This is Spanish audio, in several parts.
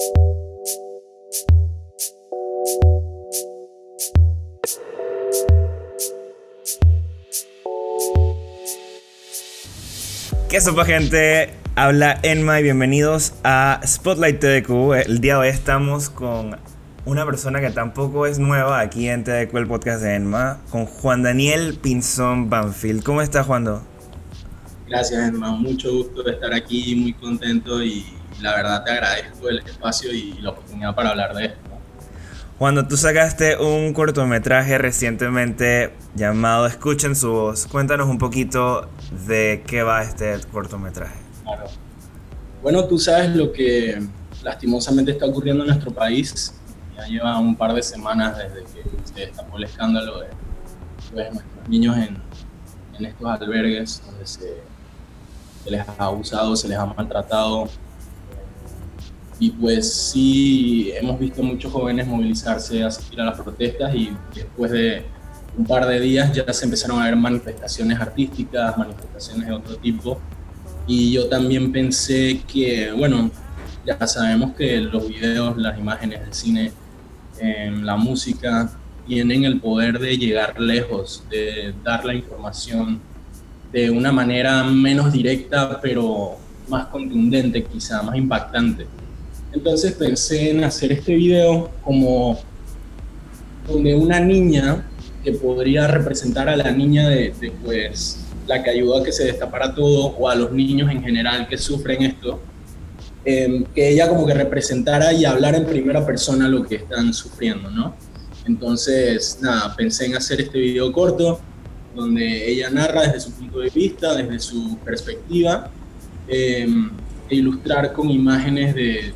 ¿Qué sopa gente? Habla Enma y bienvenidos a Spotlight TDQ. El día de hoy estamos con una persona que tampoco es nueva aquí en TDQ, el podcast de Enma, con Juan Daniel Pinzón Banfield. ¿Cómo estás, Juan? Gracias, Enma. Mucho gusto de estar aquí, muy contento y la verdad te agradezco el espacio y la oportunidad para hablar de esto. Cuando tú sacaste un cortometraje recientemente llamado Escuchen su voz, cuéntanos un poquito de qué va este cortometraje. Claro. Bueno, tú sabes lo que lastimosamente está ocurriendo en nuestro país. Ya lleva un par de semanas desde que se destapó el escándalo de pues, nuestros niños en, en, estos albergues donde se, se les ha abusado, se les ha maltratado y pues sí, hemos visto muchos jóvenes movilizarse, asistir a las protestas y después de un par de días ya se empezaron a ver manifestaciones artísticas, manifestaciones de otro tipo. Y yo también pensé que, bueno, ya sabemos que los videos, las imágenes del cine, em, la música, tienen el poder de llegar lejos, de dar la información de una manera menos directa, pero más contundente quizá, más impactante. Entonces pensé en hacer este video como donde una niña que podría representar a la niña de, pues la que ayudó a que se destapara todo o a los niños en general que sufren esto, em, que ella como que representara y hablara en primera persona lo que están sufriendo, ¿no? Entonces, nada, pensé en hacer este video corto donde ella narra desde su punto de vista, desde su perspectiva, em, e ilustrar con imágenes de,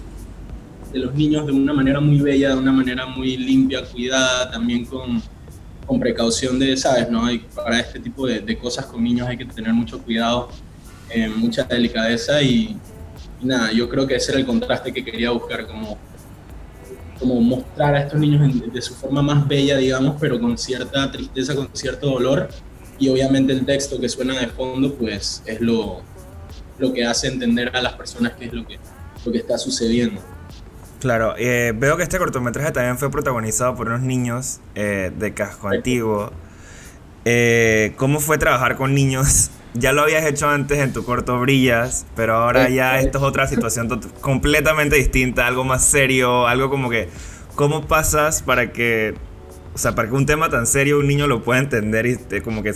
de los niños de una manera muy bella, de una manera muy limpia, cuidada, también con, con precaución de, ¿sabes? No? Hay, para este tipo de, de, cosas con niños hay que tener mucho cuidado, eh, mucha delicadeza y, nada, yo creo que ese era el contraste que quería buscar, como, como mostrar a estos niños de su forma más bella, digamos, pero con cierta tristeza, con cierto dolor y obviamente el texto que suena de fondo, pues es lo, lo que hace entender a las personas qué es lo que, lo que está sucediendo. Claro, eh, veo que este cortometraje también fue protagonizado por unos niños eh, de casco antiguo. Eh, ¿Cómo fue trabajar con niños? Ya lo habías hecho antes en tu corto Brillas, pero ahora ya esto es otra situación completamente distinta, algo más serio, algo como que, ¿cómo pasas para que, o sea, para que un tema tan serio un niño lo pueda entender y como que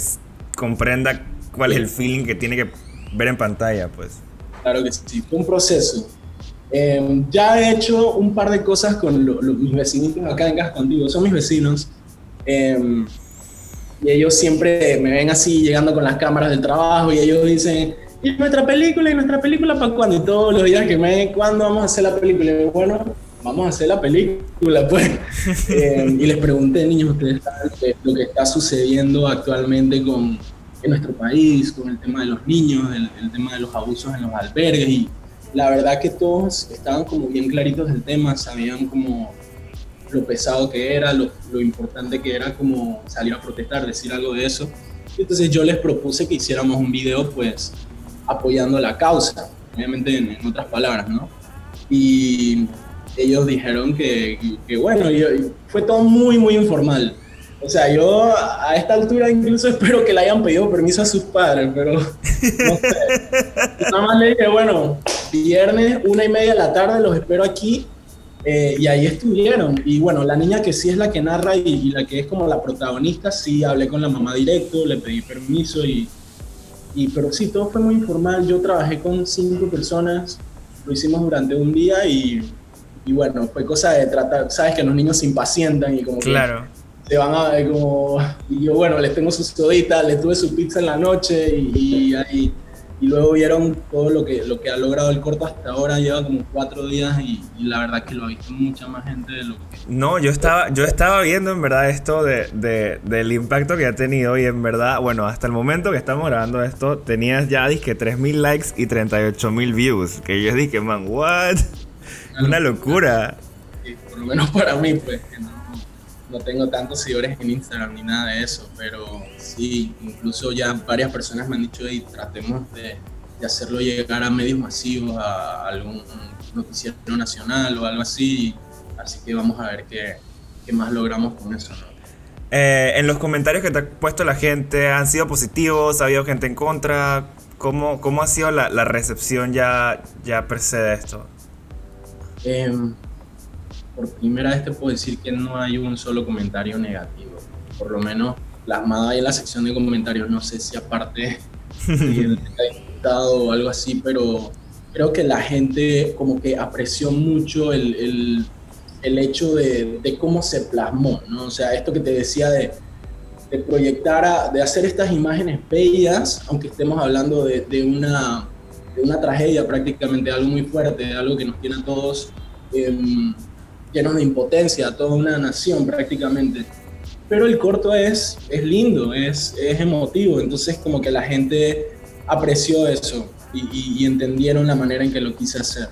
comprenda cuál es el feeling que tiene que ver en pantalla, pues? Claro que sí, fue un proceso Em, ya he hecho un par de cosas con mis vecinitos acá en Gas Contigo, son mis vecinos. Em, y ellos siempre me ven así llegando con las cámaras del trabajo y ellos dicen, ¿y nuestra película? ¿Y nuestra película para cuándo? Y todos los días que me ven, ¿cuándo vamos a hacer la película? Y bueno, vamos a hacer la película, pues. Em, y les pregunté, niños, ¿ustedes saben lo que está sucediendo actualmente con, en nuestro país, con el tema de los niños, el, el tema de los abusos en los albergues? Y la verdad que todos estaban como bien claritos del tema, sabían como lo pesado que era, lo, lo, importante que era como salir a protestar, decir algo de eso. Entonces yo les propuse que hiciéramos un video pues apoyando la causa, obviamente en, otras palabras, ¿no? Y ellos dijeron que, que bueno, fue todo muy, muy informal. O sea, yo a esta altura incluso espero que le hayan pedido permiso a sus padres, pero no sé. Nada más le dije, bueno, viernes, una y media de la tarde, los espero aquí. Eh, y ahí estuvieron. Y bueno, la niña que sí es la que narra y, la que es como la protagonista, sí hablé con la mamá directo, le pedí permiso y, y, pero sí, todo fue muy informal. Yo trabajé con cinco personas, lo hicimos durante un día y, y bueno, fue cosa de tratar, sabes que los niños se impacientan y como claro. se van a ver como, y yo bueno, les tengo su sodita, les tuve su pizza en la noche y, y ahí y luego vieron todo lo que, lo que ha logrado el corto hasta ahora, lleva como cuatro días y, la verdad que lo ha visto mucha más gente de lo que... No, yo estaba, yo estaba viendo en verdad esto de, de, del impacto que ha tenido y en verdad, bueno, hasta el momento que estamos grabando esto, tenías ya, dije, 3.000 likes y 38.000 views, que yo dije, man, what? Una locura. por lo menos para mí, pues, que no, no tengo tantos seguidores en Instagram ni nada de eso, pero sí, incluso ya varias personas me han dicho, y tratemos de, de, hacerlo llegar a medios masivos, a algún, noticiero nacional o algo así. Así que vamos a ver qué, qué más logramos con eso. Eh, en los comentarios que te ha puesto la gente, ¿han sido positivos? ¿Ha habido gente en contra? ¿Cómo, cómo ha sido la, la recepción ya, ya precede esto? Em, por primera vez te puedo decir que no hay un solo comentario negativo. Por lo menos plasmada ahí en la sección de comentarios. No sé si aparte del diputado o algo así, pero creo que la gente como que apreció mucho el, el, el hecho de, de, cómo se plasmó, ¿no? O sea, esto que te decía de, de proyectar, a, de hacer estas imágenes bellas, aunque estemos hablando de, de, una, de una tragedia prácticamente, algo muy fuerte, algo que nos tiene a todos eh, llenos de impotencia, a toda una nación prácticamente. Pero el corto es, es lindo, es, es emotivo, entonces como que la gente apreció eso y, y, y entendieron la manera en que lo quise hacer.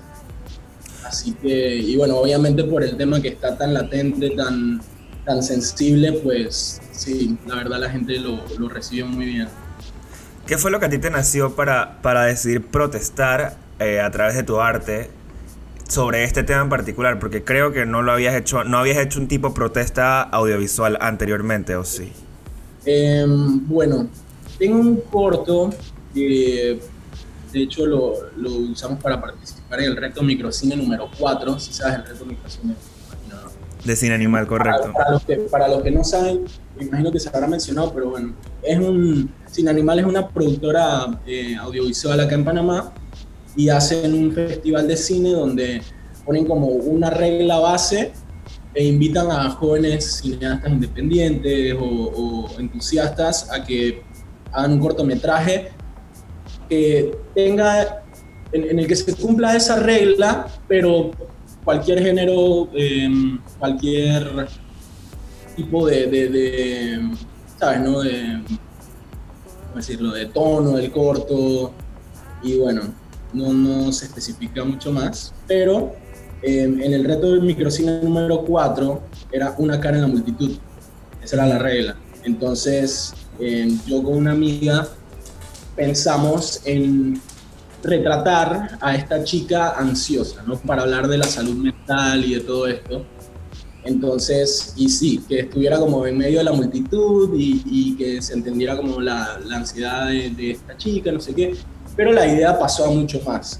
Así que, y bueno, obviamente por el tema que está tan latente, tan, tan sensible, pues sí, la verdad la gente lo, lo recibió muy bien. ¿Qué fue lo que a ti te nació para, para decidir protestar eh, a través de tu arte sobre este tema en particular? Porque creo que no lo habías hecho, no habías hecho un tipo de protesta audiovisual anteriormente, ¿o sí? Eh, bueno, tengo un corto que de hecho lo, lo, usamos para participar en el reto microcine número 4, si sabes el reto microcine. No. De cine animal, correcto. Para, para, los que, para los que no saben, me imagino que se habrá mencionado, pero bueno, es un, Cine Animal es una productora eh, audiovisual acá en Panamá y hacen un festival de cine donde ponen como una regla base e invitan a jóvenes cineastas independientes o, entusiastas a que hagan un cortometraje que tenga, en, el que se cumpla esa regla, pero cualquier género, eh, cualquier tipo de, de, de, ¿sabes? No? De, ¿cómo decirlo? De tono del corto, y bueno, no, no se especifica mucho más, pero eh, en el reto del microcine número 4 era una cara en la multitud, esa era la regla. Entonces, eh, yo con una amiga pensamos en retratar a esta chica ansiosa, ¿no? Para hablar de la salud mental y de todo esto. Entonces, y sí, que estuviera como en medio de la multitud y, que se entendiera como la, la ansiedad de, de, esta chica, no sé qué. Pero la idea pasó a mucho más.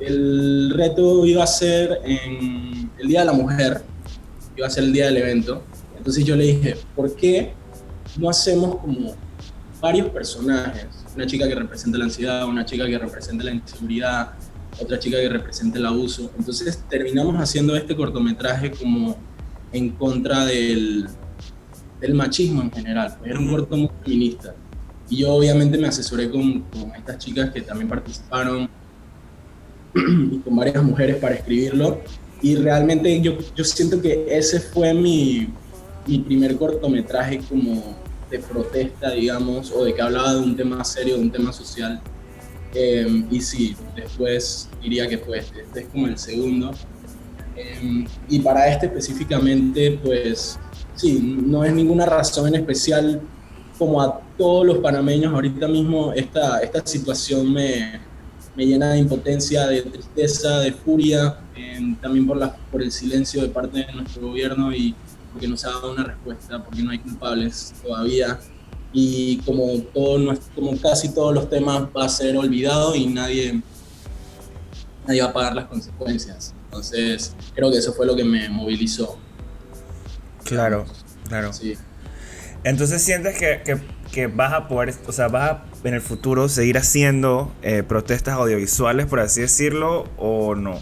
El reto iba a ser en el Día de la Mujer, iba a ser el día del evento. Entonces yo le dije, ¿por qué no hacemos como varios personajes? Una chica que representa la ansiedad, una chica que representa la inseguridad, otra chica que representa el abuso. Entonces terminamos haciendo este cortometraje como en contra del, del machismo en general. Era un corto muy feminista. Y yo obviamente me asesoré con, estas chicas que también participaron y con varias mujeres para escribirlo. Y realmente yo, yo siento que ese fue mi, mi primer cortometraje como de protesta, digamos, o de que hablaba de un tema serio, de un tema social. Eh, y sí, después diría que fue este. Este es como el segundo. Eh, y para este específicamente, pues sí, no es ninguna razón en especial. Como a todos los panameños, ahorita mismo esta, esta situación me, me llena de impotencia, de tristeza, de furia, eh, también por, la, por el silencio de parte de nuestro gobierno y porque no se ha dado una respuesta, porque no hay culpables todavía. Y como, todo, como casi todos los temas va a ser olvidado y nadie, nadie va a pagar las consecuencias. Entonces, creo que eso fue lo que me movilizó. Claro, claro. Sí. Entonces, ¿sientes que, que, que, vas a poder, o sea, vas a en el futuro seguir haciendo eh, protestas audiovisuales, por así decirlo, o no?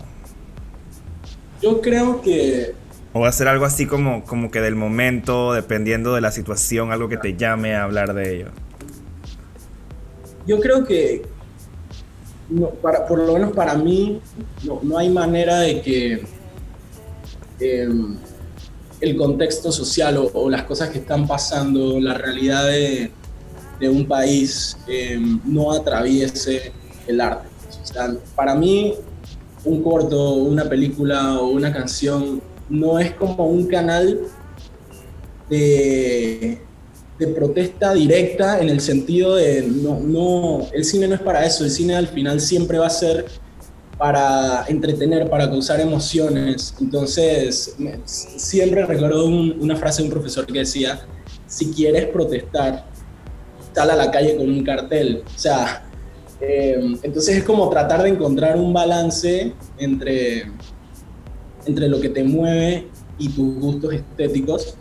Yo creo que ¿O va a ser algo así como, como que del momento, dependiendo de la situación, algo que te llame a hablar de ello? Yo creo que, no, para, por lo menos para mí, no, no hay manera de que eh, el contexto social o, o, las cosas que están pasando, la realidad de, de un país, eh, no atraviese el arte. Para mí, un corto, una película o una canción no es como un canal de, de, protesta directa en el sentido de no, no, el cine no es para eso, el cine al final siempre va a ser para entretener, para causar emociones. Entonces, siempre recuerdo una frase de un profesor que decía, si quieres protestar, sal a la calle con un cartel. O sea, eh, entonces es como tratar de encontrar un balance entre, entre lo que te mueve y tus gustos estéticos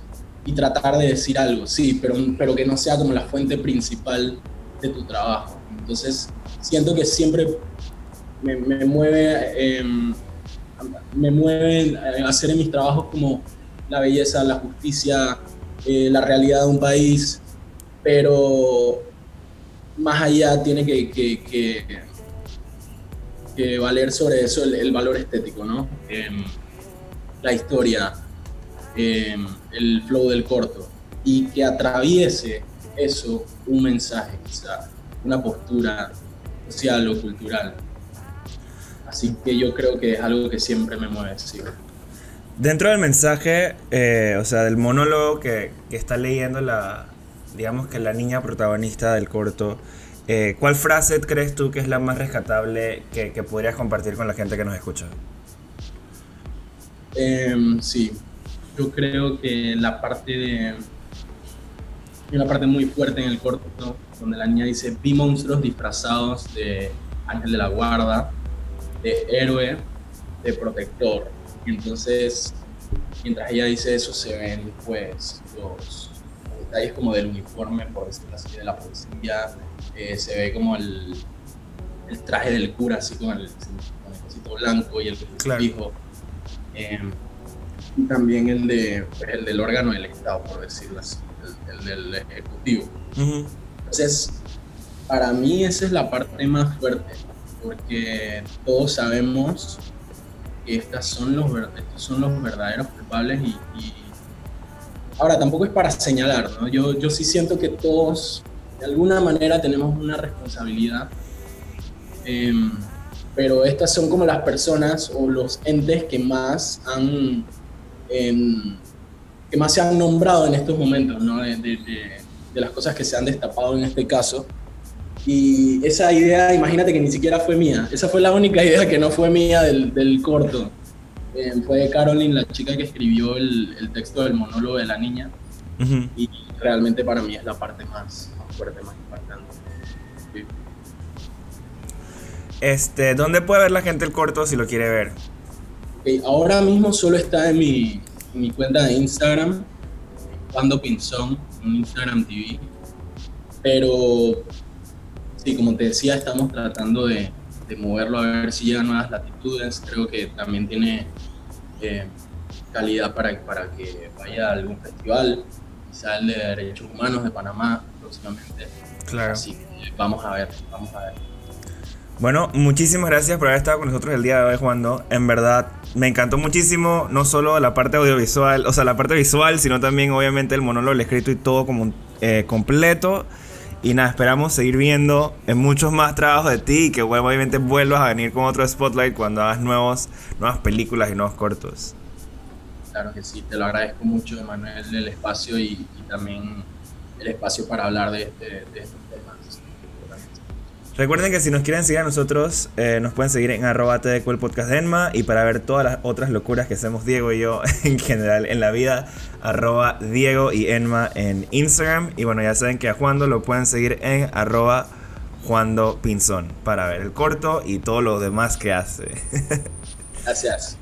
y tratar de decir algo, sí, pero, pero que no sea como la fuente principal de tu trabajo. Entonces, siento que siempre me, me mueve, em, me mueve hacer en mis trabajos como la belleza, la justicia, eh, la realidad de un país, pero más allá tiene que, que, que, valer sobre eso el, valor estético, ¿no? Em, la historia, em, el flow del corto, y que atraviese eso un mensaje, quizá, una postura social o cultural. Así que yo creo que es algo que siempre me mueve, sí. Dentro del mensaje, eh, o sea, del monólogo que, que está leyendo la, digamos que la niña protagonista del corto, eh, ¿cuál frase crees tú que es la más rescatable que, que podrías compartir con la gente que nos escucha? Em, sí, yo creo que la parte de... Una parte muy fuerte en el corto donde la niña dice, vi monstruos disfrazados de ángel de la guarda, de héroe, de protector. Entonces, mientras ella dice eso, se ven pues los detalles como del uniforme, por decirlo así, de la policía, eh, se ve como el, el, traje del cura, así con el, con blanco y el fijo. Em, y también el, de, pues, el del órgano del Estado, por decirlo así, el, del Ejecutivo. Entonces, para mí esa es la parte más fuerte, porque todos sabemos que estas son los, estos son los verdaderos culpables y Ahora, tampoco es para señalar, ¿no? Yo, yo sí siento que todos, de alguna manera, tenemos una responsabilidad. Em, pero estas son como las personas o los entes que más han, em, que más se han nombrado en estos momentos, ¿no? De, de, las cosas que se han destapado en este caso. Y esa idea, imagínate que ni siquiera fue mía. Esa fue la única idea que no fue mía del, del corto. Eh, fue Caroline la chica que escribió el, texto del monólogo de la niña. Y realmente para mí es la parte más, fuerte, más importante. Este, ¿Dónde puede ver la gente el corto si lo quiere ver? ahora mismo solo está en mi, mi cuenta de Instagram, Cuando Pinzón, en Instagram TV. Pero sí, como te decía, estamos tratando de, de moverlo a ver si llega a nuevas latitudes. Creo que también tiene eh, calidad para, para que vaya a algún festival, quizá el de Derechos Humanos de Panamá próximamente. Claro. Así que vamos a ver, vamos a ver. Bueno, muchísimas gracias por haber estado con nosotros el día de hoy, Juan. En verdad, me encantó muchísimo, no solo la parte audiovisual, o sea, la parte visual, sino también, obviamente, el monólogo, el escrito y todo como eh, completo. Y nada, esperamos seguir viendo en muchos más trabajos de ti y que obviamente vuelvas a venir con otro spotlight cuando hagas nuevos, nuevas películas y nuevos cortos. Claro que sí, te lo agradezco mucho, Emanuel, el espacio y, también el espacio para hablar de, este, de estos temas. Recuerden que si nos quieren seguir a nosotros, eh, nos pueden seguir en arroba podcast de Enma y para ver todas las otras locuras que hacemos Diego y yo en general en la vida, arroba Diego y Enma en Instagram. Y bueno, ya saben que a Juando lo pueden seguir en arroba Juando Pinzón para ver el corto y todo lo demás que hace. Gracias.